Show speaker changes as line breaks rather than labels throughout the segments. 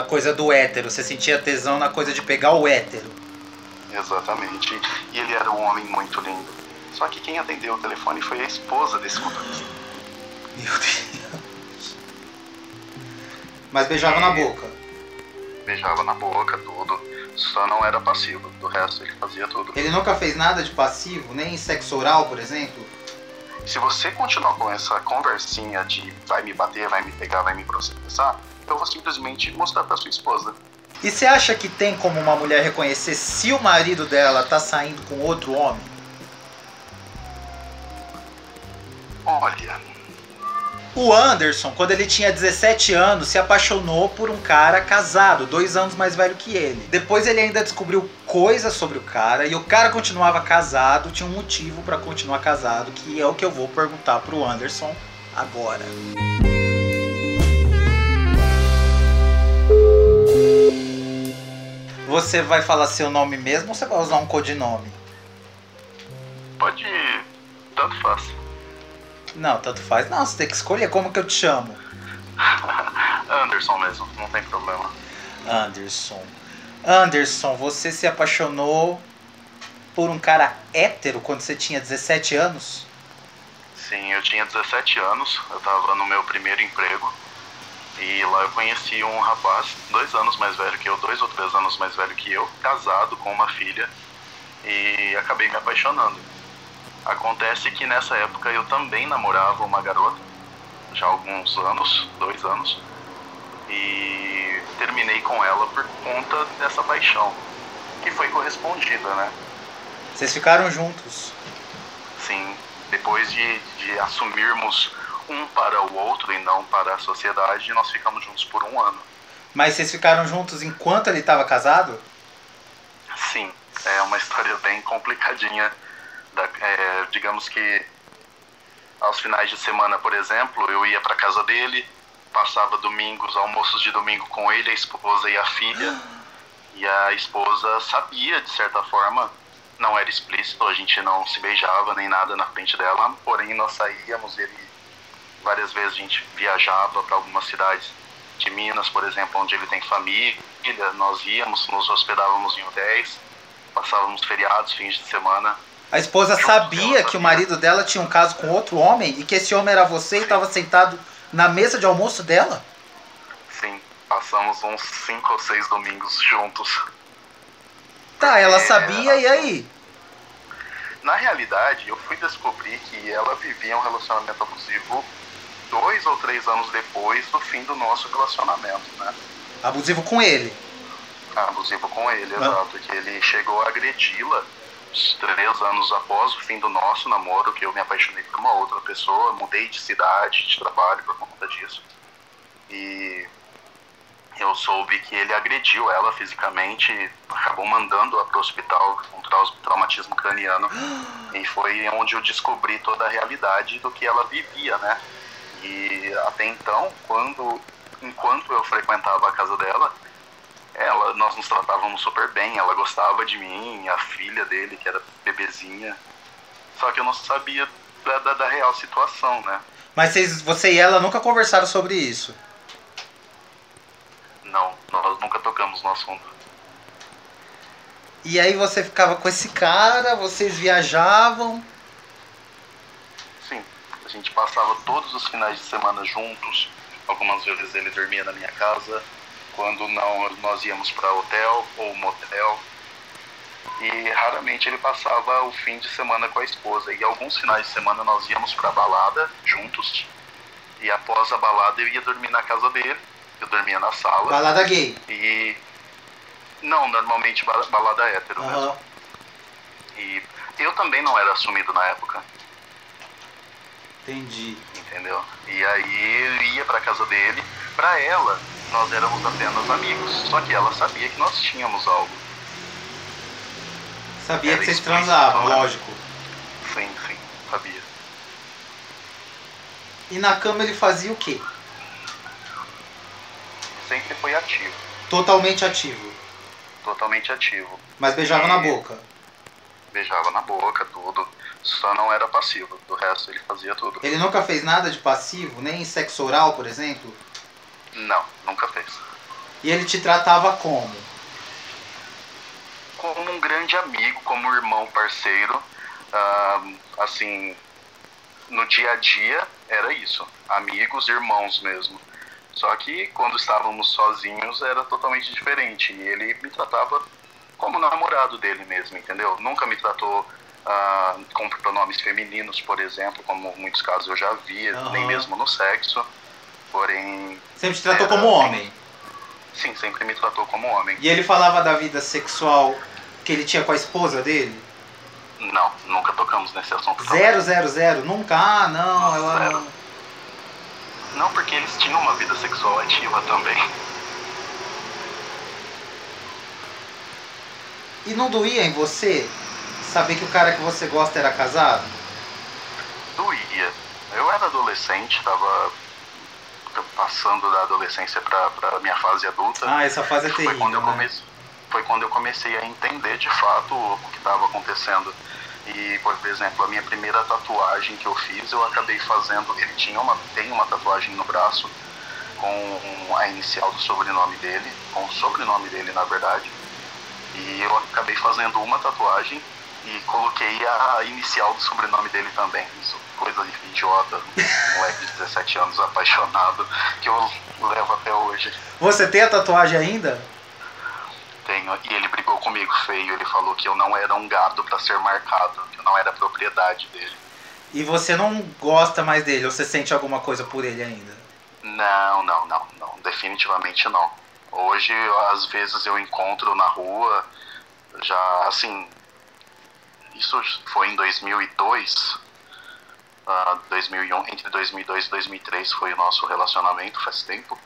A coisa do hétero, você sentia tesão na coisa de pegar o hétero.
Exatamente. E ele era um homem muito lindo. Só que quem atendeu o telefone foi a esposa desse motorista.
Meu Deus. Mas beijava na boca.
Beijava na boca, tudo. Só não era passivo. Do resto ele fazia tudo.
Ele nunca fez nada de passivo, nem sexo oral, por exemplo?
Se você continuar com essa conversinha de vai me bater, vai me pegar, vai me processar, eu vou simplesmente mostrar pra sua esposa.
E você acha que tem como uma mulher reconhecer se o marido dela tá saindo com outro homem?
Olha,
O Anderson, quando ele tinha 17 anos, se apaixonou por um cara casado, dois anos mais velho que ele. Depois ele ainda descobriu coisas sobre o cara e o cara continuava casado, tinha um motivo pra continuar casado, que é o que eu vou perguntar pro Anderson agora. Você vai falar seu nome mesmo ou você vai usar um codinome?
pode. Tanto faz.
Não, tanto faz. Não, você tem que escolher como que eu te chamo.
Anderson mesmo, não tem problema.
Anderson. Anderson, você se apaixonou por um cara hétero quando você tinha 17 anos?
Sim, eu tinha 17 anos, eu tava no meu primeiro emprego. E lá eu conheci um rapaz, dois anos mais velho que eu, dois ou três anos mais velho que eu, casado com uma filha, e acabei me apaixonando. Acontece que nessa época eu também namorava uma garota, já há alguns anos, dois anos, e terminei com ela por conta dessa paixão, que foi correspondida, né?
Vocês ficaram juntos.
Sim, depois de, de assumirmos um para o outro e não para a sociedade, nós ficamos juntos por um ano.
Mas vocês ficaram juntos enquanto ele estava casado?
Sim, é uma história bem complicadinha. Da- é, digamos que aos finais de semana, por exemplo, eu ia para casa dele, passava domingos, almoços de domingo com ele, a esposa e a filha. E a esposa sabia, de certa forma, não era explícito, a gente não se beijava nem nada na frente dela, porém nós saíamos, ele várias vezes a gente viajava para algumas cidades de Minas, por exemplo, onde ele tem família, nós íamos, nos hospedávamos em hotéis, passávamos feriados, fins de semana.
A esposa sabia que o marido dela tinha um caso com outro homem e que esse homem era você e estava sentado na mesa de almoço dela?
Sim, passamos uns cinco ou seis domingos juntos.
Tá, ela
É,
sabia e aí?
Na realidade, eu fui descobrir que ela vivia um relacionamento abusivo dois ou três anos depois do fim do nosso relacionamento, né?
Abusivo com ele.
Abusivo com ele,
Ah.
exato. Que ele chegou a agredi-la três anos após o fim do nosso namoro, que eu me apaixonei por uma outra pessoa, mudei de cidade, de trabalho por conta disso. E eu soube que ele agrediu ela fisicamente, acabou mandando-a para o hospital com trau- traumatismo craniano. e foi onde eu descobri toda a realidade do que ela vivia, né? E até então, quando enquanto eu frequentava a casa dela, ela, nós nos tratávamos super bem, ela gostava de mim, a filha dele, que era bebezinha. Só que eu não sabia da, da, da real situação, né?
Mas vocês, você e ela nunca conversaram sobre isso.
Não, nós nunca tocamos no assunto.
E aí você ficava com esse cara, vocês viajavam.
A gente passava todos os finais de semana juntos. Algumas vezes ele dormia na minha casa. Quando não, nós íamos para hotel ou motel. E raramente ele passava o fim de semana com a esposa. E alguns finais de semana nós íamos para balada juntos. E após a balada eu ia dormir na casa dele. Eu dormia na sala.
Balada gay.
E. Não, normalmente ba- balada hétero mesmo.
Aham.
E eu também não era assumido na época.
Entendi.
entendeu? E aí eu ia pra casa dele. Pra ela, nós éramos apenas amigos. Só que ela sabia que nós tínhamos algo.
Sabia que vocês transavam,
né?
lógico.
Sim, sim, sabia.
E na cama ele fazia o quê?
Sempre foi ativo,
Totalmente ativo.
totalmente ativo.
Mas beijava na
E-
boca.
Beijava na boca, tudo. Só não era passivo. Do resto ele fazia tudo.
Ele nunca fez nada de passivo, nem sexo oral, por exemplo?
Não, nunca fez.
E ele te tratava como?
Como um grande amigo, como irmão, parceiro. Ah, assim, no dia a dia era isso. Amigos, irmãos mesmo. Só que quando estávamos sozinhos era totalmente diferente. E ele me tratava como namorado dele mesmo, entendeu? Nunca me tratou ah, com pronomes femininos, por exemplo, como muitos casos eu já via,
Aham.
nem mesmo no sexo. Porém,
Sempre te tratou
Era,
como
sim.
homem.
sim, sempre me tratou como homem.
E ele falava da vida sexual que ele tinha com a esposa dele?
Não, nunca tocamos nesse assunto.
Zero, zero, zero. Nunca. Ah, não, ela
Zero.
Não,
porque eles tinham uma vida sexual ativa também.
E não doía em você saber que o cara que você gosta era casado?
Doía. Eu era adolescente, tava passando da adolescência pra, pra minha fase adulta.
Ah, essa fase é
foi,
terrível.
quando eu
né?
comecei, foi quando eu comecei a entender de fato o que estava acontecendo. E, por exemplo, a minha primeira tatuagem que eu fiz, eu acabei fazendo. Ele tinha uma, tem uma tatuagem no braço com a inicial do sobrenome dele, com o sobrenome dele, na verdade. E eu acabei fazendo uma tatuagem e coloquei a inicial do sobrenome dele também. Isso, coisa idiota, um moleque de 17 anos apaixonado, que eu levo até hoje.
Você tem a tatuagem ainda?
Tenho, e ele brigou comigo feio, ele falou que eu não era um gado para ser marcado, que eu não era propriedade dele.
E você não gosta mais dele? Ou você sente alguma coisa por ele ainda?
Não, não, não, não, definitivamente não. Hoje, às vezes eu encontro na rua, já assim, isso foi em 2002, ah, 2001, entre 2002 e 2003 foi o nosso relacionamento, faz tempo.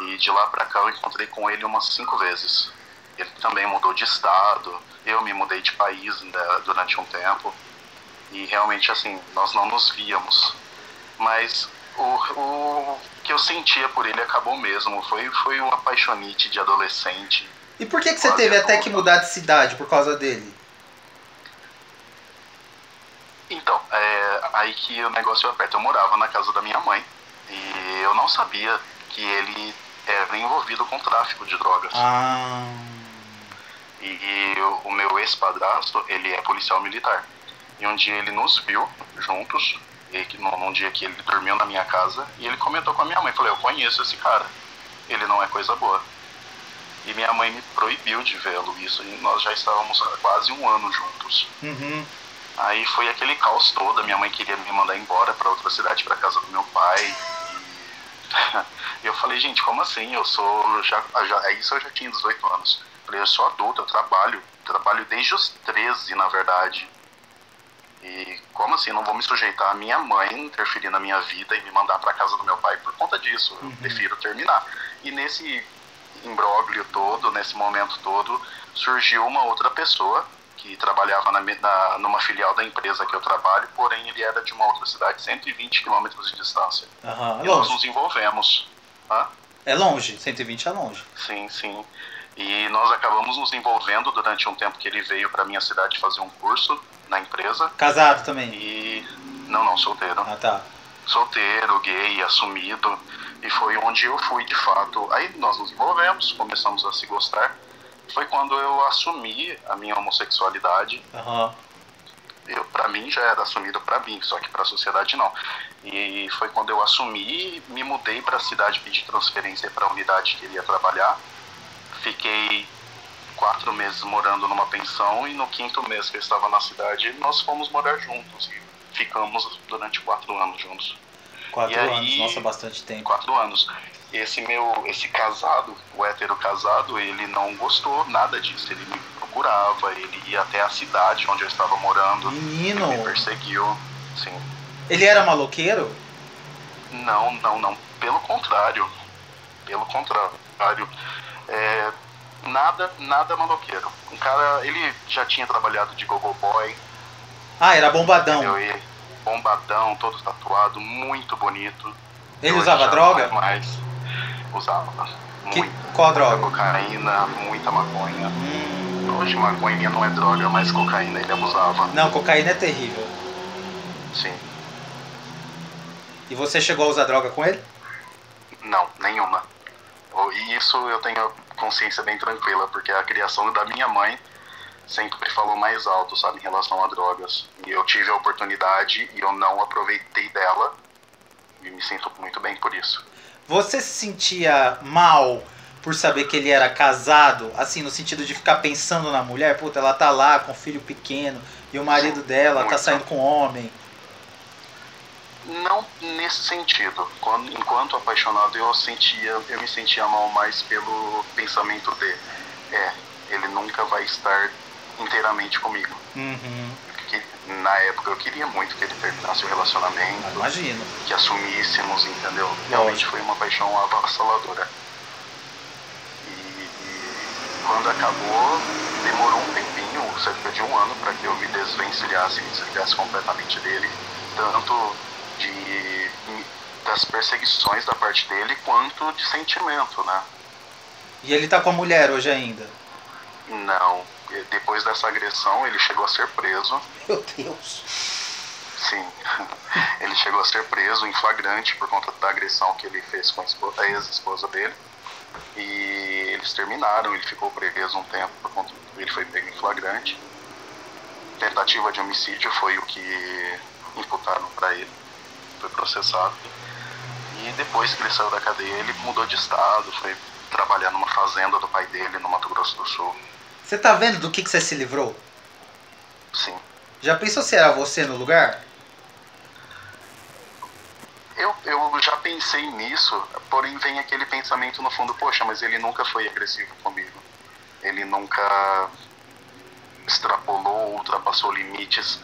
E de lá pra cá eu encontrei com ele umas cinco vezes. Ele também mudou de estado, eu me mudei de país né, durante um tempo. E realmente assim, nós não nos víamos. Mas o, o que eu sentia por ele acabou mesmo. Foi, foi uma paixonite de adolescente.
E por que, que você teve até que mudar de cidade por causa dele?
Então, é, aí que o negócio aperta. Eu morava na casa da minha mãe e eu não sabia que ele era envolvido com tráfico de drogas.
Ah.
E, e o, o meu ex-padrasto, ele é policial militar. E um dia ele nos viu juntos, e que, num, dia que ele dormiu na minha casa, e ele comentou com a minha mãe, falei, eu conheço esse cara, ele não é coisa boa. E minha mãe me proibiu de vê-lo, isso, e nós já estávamos há quase um ano juntos.
Uhum.
Aí foi aquele caos todo, minha mãe queria me mandar embora para outra cidade, para casa do meu pai. E eu falei, gente, como assim? Eu sou. Já, já, isso eu já tinha 18 anos. Falei, eu sou adulto, eu trabalho. Trabalho desde os 13, na verdade. E como assim? Não vou me sujeitar a minha mãe interferir na minha vida e me mandar para casa do meu pai por conta disso. Eu
Uhum.
prefiro terminar. E nesse imbróglio todo, nesse momento todo, surgiu uma outra pessoa que trabalhava na, na- numa filial da empresa que eu trabalho, porém ele era de uma outra cidade, 120 quilômetros de distância.
Aham. É
E nós nos envolvemos. Hã?
É longe. 120 é longe.
Sim, sim. E nós acabamos nos envolvendo durante um tempo que ele veio para minha cidade fazer um curso na empresa.
Casado também.
E. Não, não, solteiro.
Ah, tá.
Solteiro, gay, assumido. E foi onde eu fui de fato. Aí nós nos envolvemos, começamos a se gostar. Foi quando eu assumi a minha homossexualidade.
Aham.
Eu, pra mim já era assumido pra mim, só que pra sociedade não. E foi quando eu assumi, me mudei pra cidade, pedi transferência pra unidade que ele ia trabalhar. Fiquei quatro meses morando numa pensão e no quinto mês que eu estava na cidade, nós fomos morar juntos. E ficamos durante quatro anos juntos.
Quatro
E aí-
anos. Nossa, bastante tempo.
Quatro anos. Esse meu, esse casado, o hétero casado, ele não gostou nada disso. Ele me procurava, ele ia até a cidade onde eu estava morando.
Menino.
Ele me perseguiu, sim.
Ele era maloqueiro?
Não, não, não. Pelo contrário. Pelo contrário. É, nada, nada maloqueiro. Um cara, ele já tinha trabalhado de gogo boy,
Ah, era bombadão.
entendeu? E bombadão, todo tatuado, muito bonito.
Ele
Hoje
usava droga?
é mais. Usava.
Que-
Muita.
qual
Muita
droga?
cocaína, muita maconha.
Hum,
Hoje maconha não é droga, mas cocaína ele abusava.
Não, cocaína é terrível.
Sim.
E você chegou a usar droga com ele?
Não, nenhuma. E isso eu tenho consciência bem tranquila, porque a criação da minha mãe sempre falou mais alto, sabe, em relação a drogas. E eu tive a oportunidade e eu não aproveitei dela. E me sinto muito bem por isso.
Você se sentia mal por saber que ele era casado, assim, no sentido de ficar pensando na mulher, puta, ela tá lá com um filho pequeno e o marido dela tá saindo com homem.
Não nesse sentido. Quando, enquanto apaixonado, eu sentia, eu me sentia mal mais pelo pensamento de, é, ele nunca vai estar inteiramente comigo.
Uhum.
Que, na época eu queria muito que ele terminasse o relacionamento.
Imagino.
Que assumíssemos, entendeu? Realmente foi uma paixão avassaladora. E, e quando acabou, demorou um tempinho, cerca de um ano, para que eu me desvencilhasse, me desligasse completamente dele. Tanto de das perseguições da parte dele quanto de sentimento, né?
E ele tá com a mulher hoje ainda?
Não. Depois dessa agressão, ele chegou a ser preso.
Meu Deus.
Sim. Ele chegou a ser preso em flagrante por conta da agressão que ele fez com a ex-esposa dele. E eles terminaram, ele ficou preso um tempo por conta ele foi pego em flagrante. Tentativa de homicídio foi o que imputaram para ele foi processado. E depois que ele saiu da cadeia, ele mudou de estado, foi trabalhar numa fazenda do pai dele no Mato Grosso do Sul.
Você tá vendo do que, que você se livrou?
Sim.
Já pensou se era você no lugar?
Eu, eu já pensei nisso, porém vem aquele pensamento no fundo, poxa, mas ele nunca foi agressivo comigo. Ele nunca extrapolou, ultrapassou limites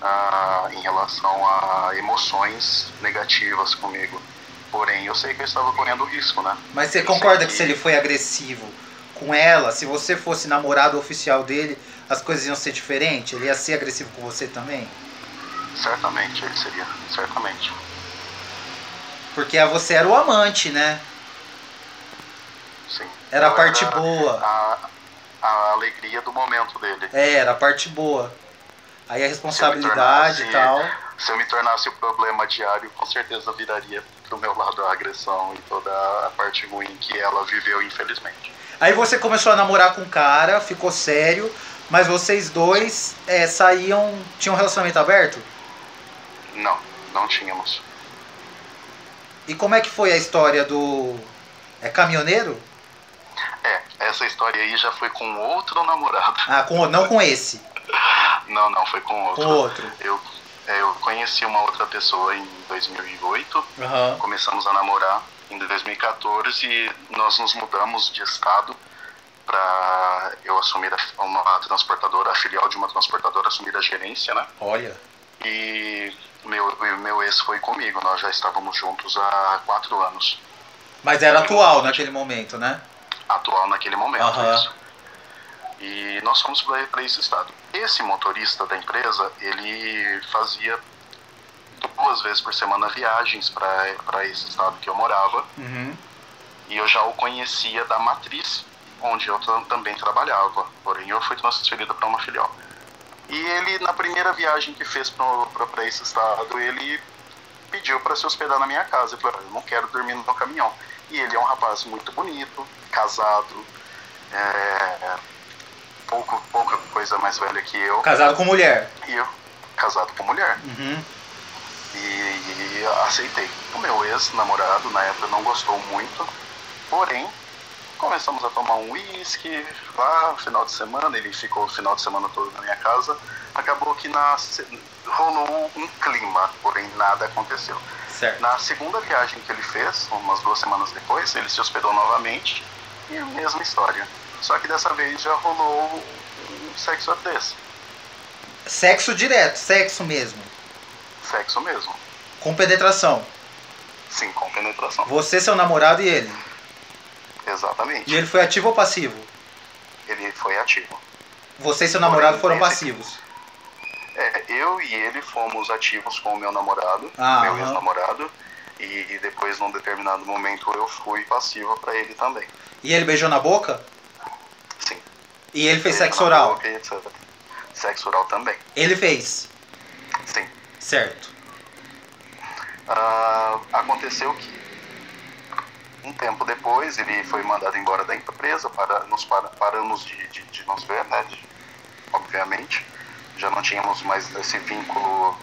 ah, em relação a emoções negativas comigo. Porém, eu sei que eu estava correndo risco, né?
Mas você eu concorda que... que se ele foi agressivo com ela, se você fosse namorado oficial dele, as coisas iam ser diferentes? Ele ia ser agressivo com você também?
Certamente, ele seria, certamente.
Porque você era o amante, né?
Sim.
Era a parte boa.
A, a alegria do momento dele.
É, era a parte boa. Aí a responsabilidade e tal.
Se eu me tornasse o problema diário, com certeza viraria pro meu lado a agressão e toda a parte ruim que ela viveu, infelizmente.
Aí você começou a namorar com o cara, ficou sério, mas vocês dois é, saíam. tinham um relacionamento aberto?
Não, não tínhamos.
E como é que foi a história do. É caminhoneiro?
É, essa história aí já foi com outro namorado.
Ah, com, não com esse.
Não, não, foi com outro.
Com outro.
Eu, eu conheci uma outra pessoa em 2008,
uhum.
começamos a namorar em 2014 e nós nos mudamos de estado para eu assumir uma transportadora, a filial de uma transportadora, assumir a gerência, né?
Olha.
E meu, meu ex foi comigo, nós já estávamos juntos há quatro anos.
Mas era atual naquele momento, né?
Atual naquele momento,
uhum.
isso. E nós fomos para esse estado. Esse motorista da empresa, ele fazia duas vezes por semana viagens para esse estado que eu morava.
Uhum.
E eu já o conhecia da matriz, onde eu também trabalhava. Porém, eu fui transferido para uma filial. E ele, na primeira viagem que fez para esse estado, ele pediu para se hospedar na minha casa. Eu falei, eu não quero dormir no caminhão. E ele é um rapaz muito bonito, casado, é, pouco, pouca coisa mais velha que eu.
Casado com mulher.
E eu, casado com mulher.
Uhum.
E, e aceitei. O meu ex-namorado, na época, não gostou muito, porém, começamos a tomar um uísque lá no final de semana, ele ficou o final de semana todo na minha casa. Acabou que na, rolou um clima, porém nada aconteceu.
Certo.
Na segunda viagem que ele fez, umas duas semanas depois, ele se hospedou novamente e a mesma história. Só que dessa vez já rolou um sexo desse.
Sexo direto, sexo mesmo.
Sexo mesmo.
Com penetração.
Sim, com penetração.
Você, seu namorado e ele.
Exatamente.
E ele foi ativo ou passivo?
Ele foi ativo.
Você e seu namorado foram passivos.
É, eu e ele fomos ativos com o meu namorado,
ah,
meu ex-namorado, e depois, num determinado momento, eu fui passiva para ele também.
E ele beijou na boca? E ele fez sexo oral?
Sexo oral também.
Ele fez?
Sim.
Certo.
Uh, aconteceu que Um tempo depois, ele foi mandado embora da empresa, para, nos para, paramos de, de, de nos ver, né? De, obviamente. Já não tínhamos mais esse vínculo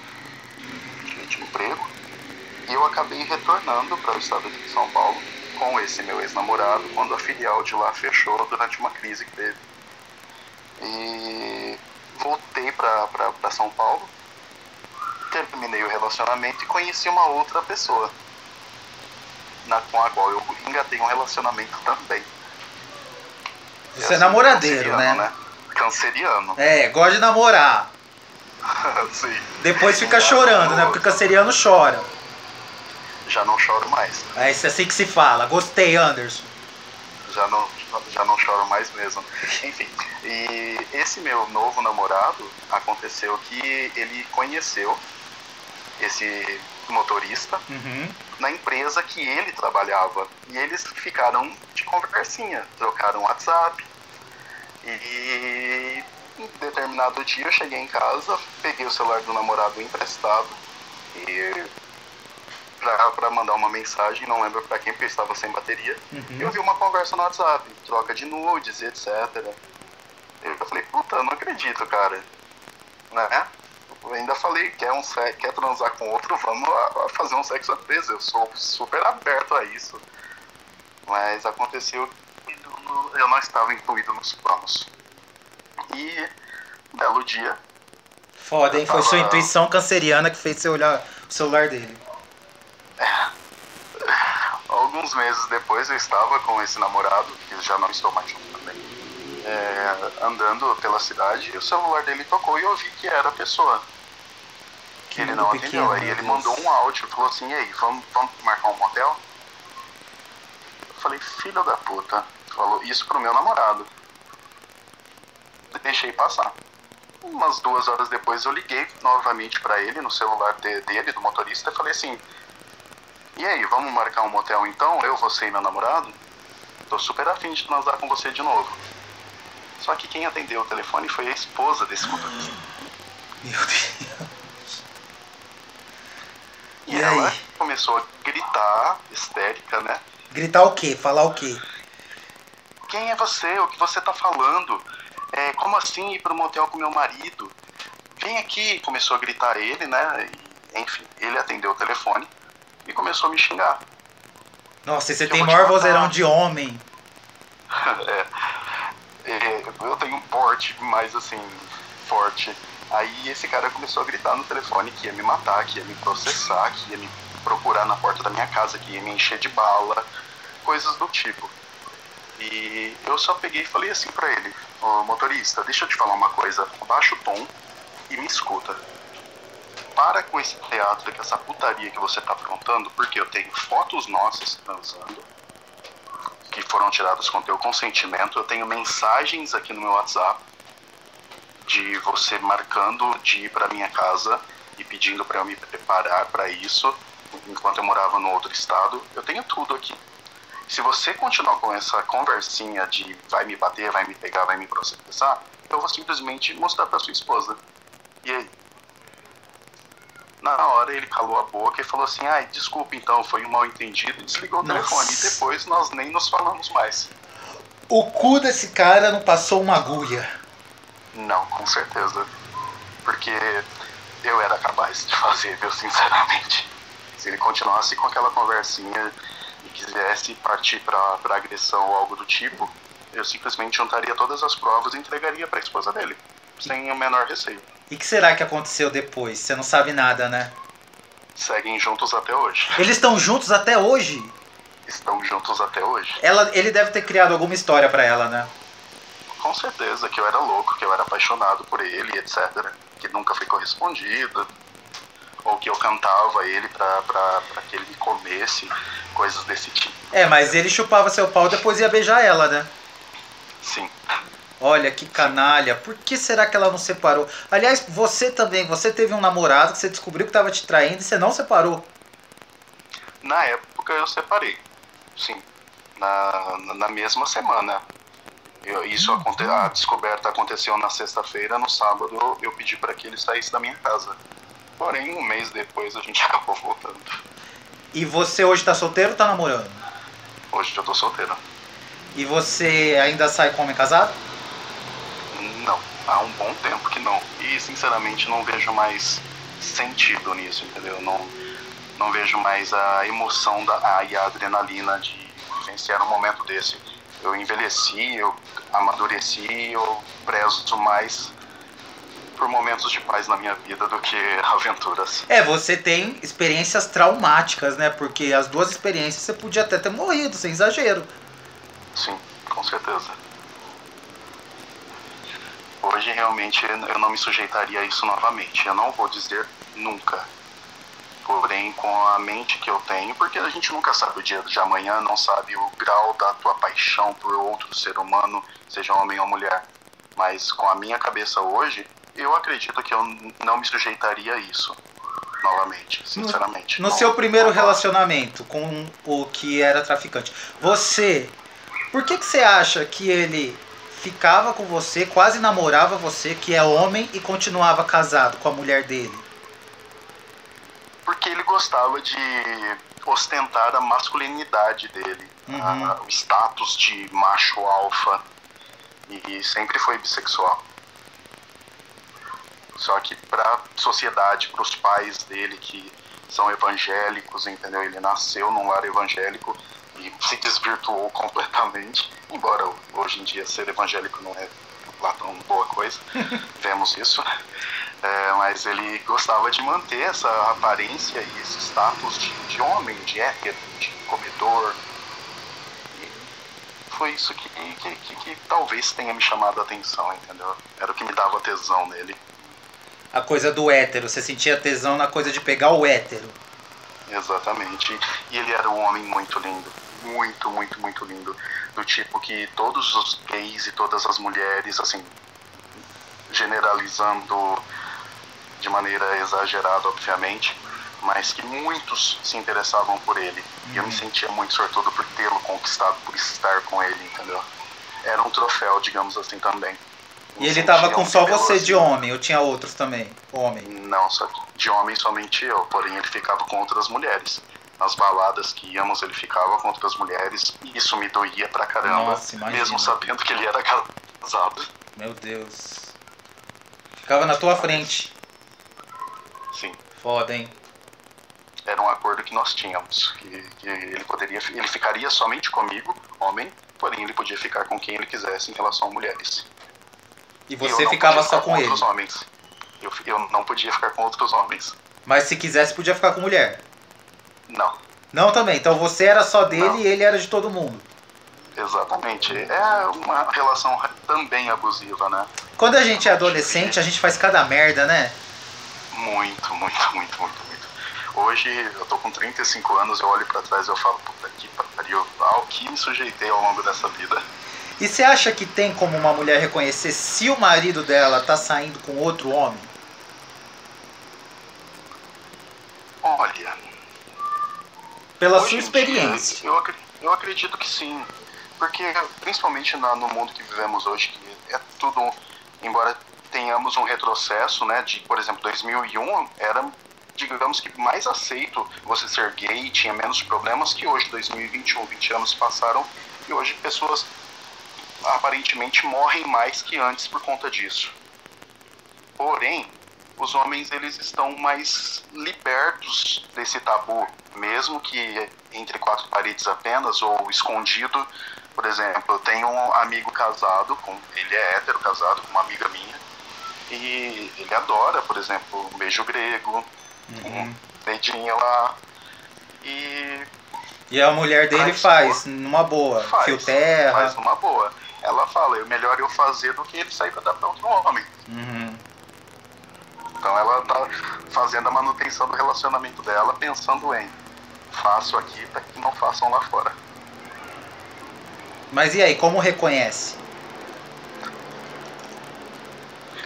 de, de emprego. E eu acabei retornando para o estado de São Paulo com esse meu ex-namorado quando a filial de lá fechou durante uma crise que teve. E voltei para São Paulo, terminei o relacionamento e conheci uma outra pessoa na, com a qual eu engatei um relacionamento também.
Você é namoradeiro, né? né?
Canceriano.
É, gosta de namorar.
Sim.
Depois fica chorando, né? Porque canceriano chora
já não choro mais.
É isso é assim que se fala. Gostei, Anderson.
Já não, já não choro mais mesmo. Enfim, e esse meu novo namorado aconteceu que ele conheceu esse motorista
uhum.
na empresa que ele trabalhava. E eles ficaram de conversinha, trocaram WhatsApp. E em determinado dia eu cheguei em casa, peguei o celular do namorado emprestado e para mandar uma mensagem, não lembro para quem, porque eu estava sem bateria.
Uhum.
Eu vi uma conversa no WhatsApp, troca de nudes, etc. Eu falei, puta, eu não acredito, cara. Né? Eu ainda falei, quer, um quer transar com outro, vamos fazer um sexo surpresa. Eu sou super aberto a isso. Mas aconteceu que eu não estava incluído nos planos. E, belo dia.
Foda, hein? Tava... Foi sua intuição canceriana que fez você olhar o celular dele.
Alguns meses depois eu estava com esse namorado, que já não estou mais junto também, é, andando pela cidade e o celular dele tocou e eu vi que era a pessoa. Que, que ele não pequeno, atendeu. Aí ele mandou um áudio, falou assim, e aí, vamos, vamos marcar um motel? Eu falei, filho da puta. Falou isso pro meu namorado. Deixei passar. Umas duas horas depois eu liguei novamente para ele no celular dele, do motorista, e falei assim, e aí, vamos marcar um motel então? Eu, você e meu namorado? Tô super afim de transar com você de novo. Só que quem atendeu o telefone foi a esposa desse motorista.
Meu Deus.
E, e ela aí? começou a gritar, histérica, né?
Gritar o quê? Falar o quê?
Quem é você? O que você tá falando? É, como assim ir pro motel com meu marido? Vem aqui, começou a gritar ele, né? Enfim, ele atendeu o telefone e começou a me xingar.
Nossa, e você tem maior vozeirão de homem.
é, é, eu tenho um porte mais assim, forte. Aí esse cara começou a gritar no telefone que ia me matar, que ia me processar, que ia me procurar na porta da minha casa, que ia me encher de bala, coisas do tipo. E eu só peguei e falei assim para ele: Ô motorista, deixa eu te falar uma coisa, abaixa o tom e me escuta para com esse teatro, com essa putaria que você está aprontando, porque eu tenho fotos nossas transando, que foram tiradas com teu consentimento, eu tenho mensagens aqui no meu WhatsApp de você marcando de ir para minha casa e pedindo para eu me preparar para isso, enquanto eu morava no outro estado. Eu tenho tudo aqui. Se você continuar com essa conversinha de vai me bater, vai me pegar, vai me processar, eu vou simplesmente mostrar para sua esposa. E aí? Na hora ele calou a boca e falou assim: ai, desculpa então, foi um mal entendido, e desligou Nossa. o telefone. E depois nós nem nos falamos mais.
O cu desse cara não passou uma agulha.
Não, com certeza. Porque eu era capaz de fazer, viu, sinceramente. Se ele continuasse com aquela conversinha e quisesse partir pra, pra agressão ou algo do tipo, eu simplesmente juntaria todas as provas e entregaria pra esposa dele, sem o menor receio.
E o que será que aconteceu depois? Você não sabe nada, né?
Seguem juntos até hoje.
Eles estão juntos até hoje?
Estão juntos até hoje.
Ela, ele deve ter criado alguma história para ela, né?
Com certeza, que eu era louco, que eu era apaixonado por ele, etc. Que nunca foi correspondido. Ou que eu cantava ele pra, pra, pra que ele me comesse, coisas desse tipo.
É, mas ele chupava seu pau e depois ia beijar ela, né?
Sim.
Olha que canalha, por que será que ela não separou? Aliás, você também, você teve um namorado que você descobriu que estava te traindo e você não separou.
Na época eu separei, sim. Na, na mesma semana. Eu, isso uhum. aconte, a descoberta aconteceu na sexta-feira, no sábado eu, eu pedi para que ele saísse da minha casa. Porém, um mês depois a gente acabou voltando.
E você hoje está solteiro ou está namorando?
Hoje eu tô solteiro.
E você ainda sai com homem casado?
Há um bom tempo que não. E sinceramente não vejo mais sentido nisso, entendeu? Não, não vejo mais a emoção da, a, e a adrenalina de vivenciar um momento desse. Eu envelheci, eu amadureci, eu prezo mais por momentos de paz na minha vida do que aventuras.
É, você tem experiências traumáticas, né? Porque as duas experiências você podia até ter morrido, sem exagero.
Sim, com certeza. Hoje realmente eu não me sujeitaria a isso novamente. Eu não vou dizer nunca. Porém, com a mente que eu tenho, porque a gente nunca sabe o dia de amanhã, não sabe o grau da tua paixão por outro ser humano, seja homem ou mulher. Mas com a minha cabeça hoje, eu acredito que eu não me sujeitaria a isso novamente, sinceramente.
No, no
não,
seu primeiro não relacionamento com o que era traficante, você, por que, que você acha que ele ficava com você, quase namorava você, que é homem, e continuava casado com a mulher dele?
Porque ele gostava de ostentar a masculinidade dele, uhum. a, o status de macho alfa, e sempre foi bissexual. Só que para a sociedade, para os pais dele que são evangélicos, entendeu? Ele nasceu num lar evangélico e se desvirtuou completamente. Embora hoje em dia ser evangélico não é lá tão boa coisa, vemos isso. É, mas ele gostava de manter essa aparência e esse status de, de homem, de hétero, de comedor. E foi isso que, que, que, que talvez tenha me chamado a atenção, entendeu? Era o que me dava tesão nele
a coisa do hétero, você sentia tesão na coisa de pegar o hétero.
Exatamente. E ele era um homem muito lindo. Muito, muito, muito lindo. Do tipo que todos os gays e todas as mulheres, assim, generalizando de maneira exagerada, obviamente, mas que muitos se interessavam por ele. Uhum. E eu me uhum. sentia muito sortudo por tê-lo conquistado, por estar com ele, entendeu? Era um troféu, digamos assim, também.
E ele tava com só você de homem, ou tinha outros também? Homem?
Não, só de homem somente eu. Porém, ele ficava com outras mulheres. Nas baladas que íamos, ele ficava com outras mulheres. E isso me doía pra caramba. Nossa, mesmo sabendo que ele era casado.
Meu Deus. Ficava na tua frente.
Sim.
Foda, hein?
Era um acordo que nós tínhamos. Que, que ele poderia. Ele ficaria somente comigo, homem, porém ele podia ficar com quem ele quisesse em relação a mulheres.
E você ficava só com, com ele?
Eu, eu não podia ficar com outros homens.
Mas se quisesse, podia ficar com mulher?
Não.
Não também. Então você era só dele não. e ele era de todo mundo.
Exatamente. É uma relação também abusiva, né?
Quando a gente é adolescente, a gente faz cada merda, né?
Muito, muito, muito, muito, muito. Hoje eu tô com 35 anos, eu olho para trás e eu falo, puta que pariu, ao que me sujeitei ao longo dessa vida.
E você acha que tem como uma mulher reconhecer se o marido dela tá saindo com outro homem?
Olha.
Pela sua experiência.
Dia, eu, eu acredito que sim. Porque, principalmente na, no mundo que vivemos hoje, que é tudo. Embora tenhamos um retrocesso, né? De, por exemplo, 2001 era, digamos que, mais aceito você ser gay, tinha menos problemas que hoje, 2021, 20 anos passaram e hoje pessoas aparentemente morrem mais que antes por conta disso. Porém, os homens eles estão mais libertos desse tabu, mesmo que entre quatro paredes apenas ou escondido. Por exemplo, eu tenho um amigo casado, com, ele é hétero casado com uma amiga minha, e ele adora, por exemplo, um beijo grego, uhum. um dedinho lá. E.
E a mulher dele faz, numa boa, faz, fio terra.
Faz numa boa ela fala, é melhor eu fazer do que ele sair para dar para outro homem.
Uhum.
Então ela tá fazendo a manutenção do relacionamento dela, pensando em faço aqui para que não façam lá fora.
Mas e aí, como reconhece?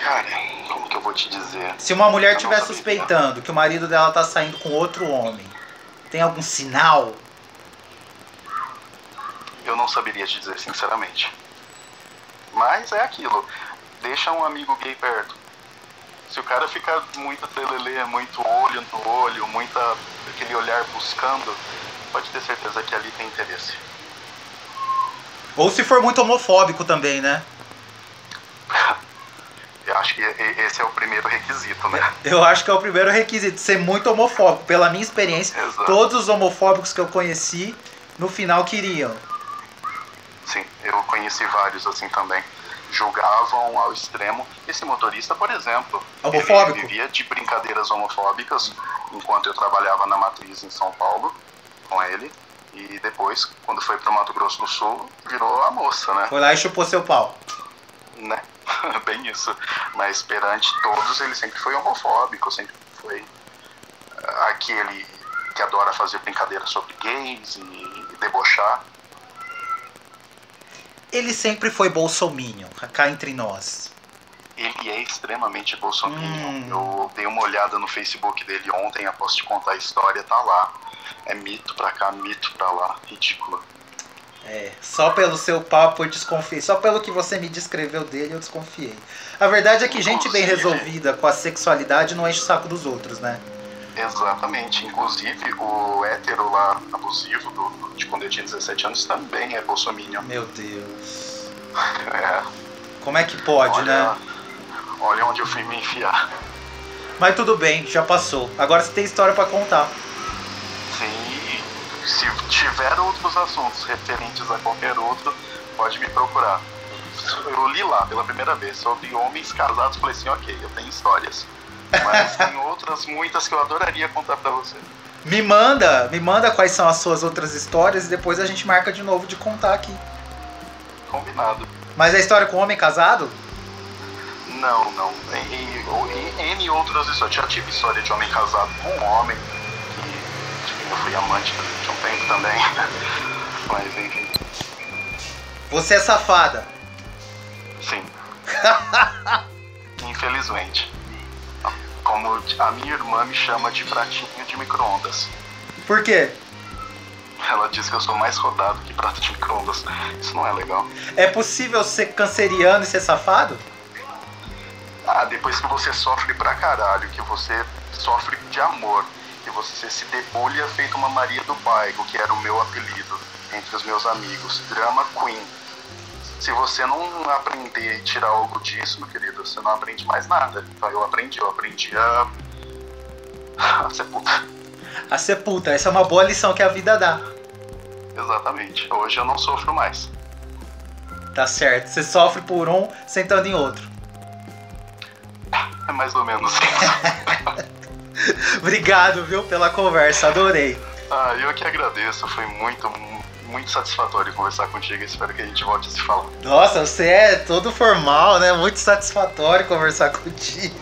Cara, como que eu vou te dizer?
Se uma mulher estiver suspeitando que o marido dela tá saindo com outro homem, tem algum sinal?
Eu não saberia te dizer, sinceramente. Mas é aquilo, deixa um amigo gay perto. Se o cara fica muito telelê, muito olho no olho, muita aquele olhar buscando, pode ter certeza que ali tem interesse.
Ou se for muito homofóbico também, né?
Eu acho que esse é o primeiro requisito, né?
Eu acho que é o primeiro requisito, ser muito homofóbico. Pela minha experiência,
Exato.
todos os homofóbicos que eu conheci, no final queriam.
Sim, eu conheci vários assim também. Julgavam ao extremo. Esse motorista, por exemplo,
Homofóbico?
ele vivia de brincadeiras homofóbicas enquanto eu trabalhava na matriz em São Paulo com ele. E depois, quando foi pro Mato Grosso do Sul, virou a moça, né?
Foi lá e chupou seu pau.
né? Bem isso. Mas perante todos ele sempre foi homofóbico, sempre foi ah, aquele que adora fazer brincadeira sobre gays e debochar.
Ele sempre foi bolsominion, cá entre nós.
Ele é extremamente bolsominion.
Hum.
Eu dei uma olhada no Facebook dele ontem, após te contar a história, tá lá. É mito pra cá, mito pra lá. Ridículo.
É, só pelo seu papo eu desconfiei. Só pelo que você me descreveu dele eu desconfiei. A verdade é que gente bem resolvida com a sexualidade não enche o saco dos outros, né?
Exatamente. Inclusive, o hétero lá, abusivo, do, de quando eu tinha 17 anos, também é bolsominion.
Meu Deus.
É,
Como é que pode,
olha,
né?
olha onde eu fui me enfiar.
Mas tudo bem, já passou. Agora você tem história pra contar.
Sim, se tiver outros assuntos referentes a qualquer outro, pode me procurar. Eu li lá pela primeira vez sobre homens casados, falei assim, ok, eu tenho histórias. Mas tem outras muitas que eu adoraria contar pra você.
Me manda, me manda quais são as suas outras histórias e depois a gente marca de novo de contar aqui.
Combinado.
Mas a história com homem casado?
Não, não. E, e, e N outras histórias. Já tive história de homem casado com um homem, que eu fui amante durante um tempo também. Mas enfim,
Você é safada.
sim. Infelizmente. Como a minha irmã me chama de pratinho de micro-ondas.
Por quê?
Ela diz que eu sou mais rodado que prato de micro-ondas. Isso não é legal.
É possível ser canceriano e ser safado?
Ah, depois que você sofre pra caralho, que você sofre de amor, que você se debulha feito uma Maria do Bairro, que era o meu apelido entre os meus amigos, Drama Queen. Se você não aprender e tirar algo disso, meu querido, você não aprende mais nada. Então eu aprendi, eu aprendi a. a ser puta.
A ser puta, essa é uma boa lição que a vida dá.
Exatamente. Hoje eu não sofro mais.
Tá certo. Você sofre por um sentando em outro.
É mais ou menos isso.
Obrigado, viu, pela conversa. Adorei.
ah, eu que agradeço. Foi muito, muito satisfatório conversar contigo. Espero que a gente volte a se falar.
Nossa, você é todo formal, né? Muito satisfatório conversar contigo.